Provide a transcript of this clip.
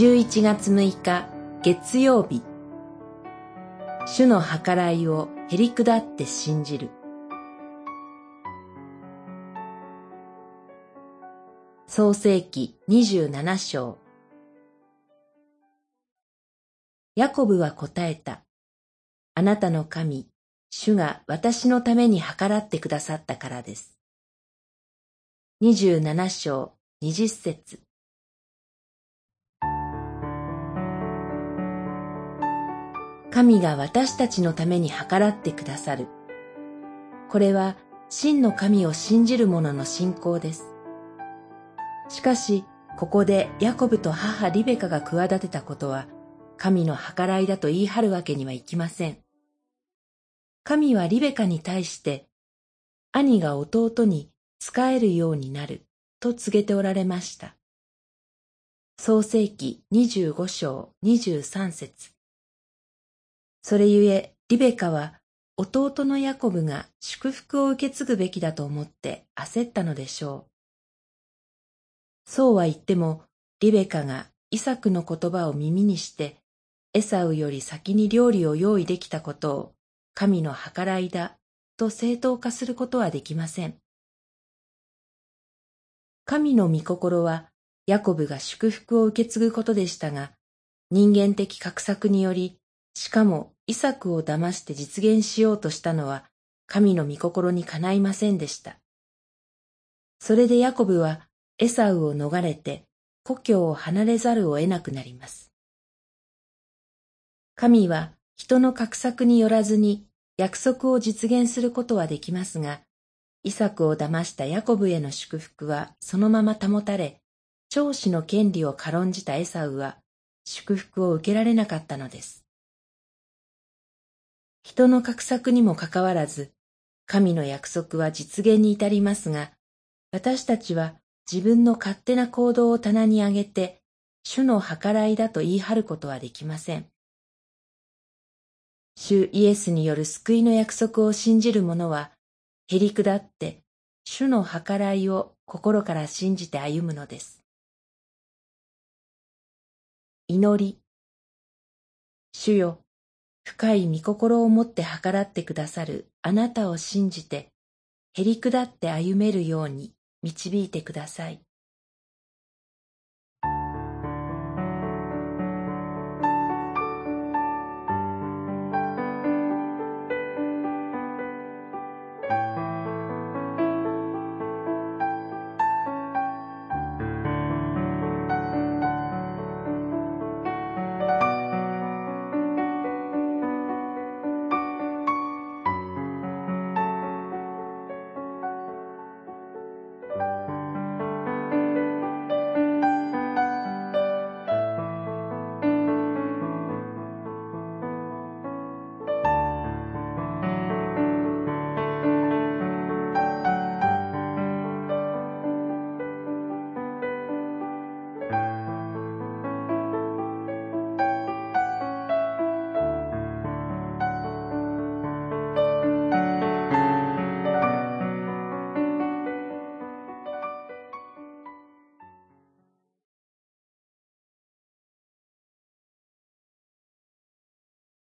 11月6日月曜日主の計らいをへり下って信じる創世記27章ヤコブは答えた。あなたの神、主が私のために計らってくださったからです。27章20節神が私たちのために計らってくださる。これは真の神を信じる者の信仰です。しかし、ここでヤコブと母リベカが企てたことは、神の計らいだと言い張るわけにはいきません。神はリベカに対して、兄が弟に仕えるようになると告げておられました。創世記25章23節それゆえ、リベカは弟のヤコブが祝福を受け継ぐべきだと思って焦ったのでしょう。そうは言っても、リベカがイサクの言葉を耳にして、エサウより先に料理を用意できたことを、神の計らいだと正当化することはできません。神の御心は、ヤコブが祝福を受け継ぐことでしたが、人間的画策により、しかもイサクを騙して実現しようとしたのは、神の御心にかないませんでした。それでヤコブはエサウを逃れて故郷を離れざるを得なくなります。神は人の画策によらずに約束を実現することはできますが、イサクを騙したヤコブへの祝福はそのまま保たれ、長子の権利を軽んじたエサウは祝福を受けられなかったのです。人の画策にもかかわらず、神の約束は実現に至りますが、私たちは自分の勝手な行動を棚に上げて、主の計らいだと言い張ることはできません。主イエスによる救いの約束を信じる者は、へり下って、主の計らいを心から信じて歩むのです。祈り。主よ、深い御心を持って計らってくださるあなたを信じて、へり下って歩めるように、導いてください。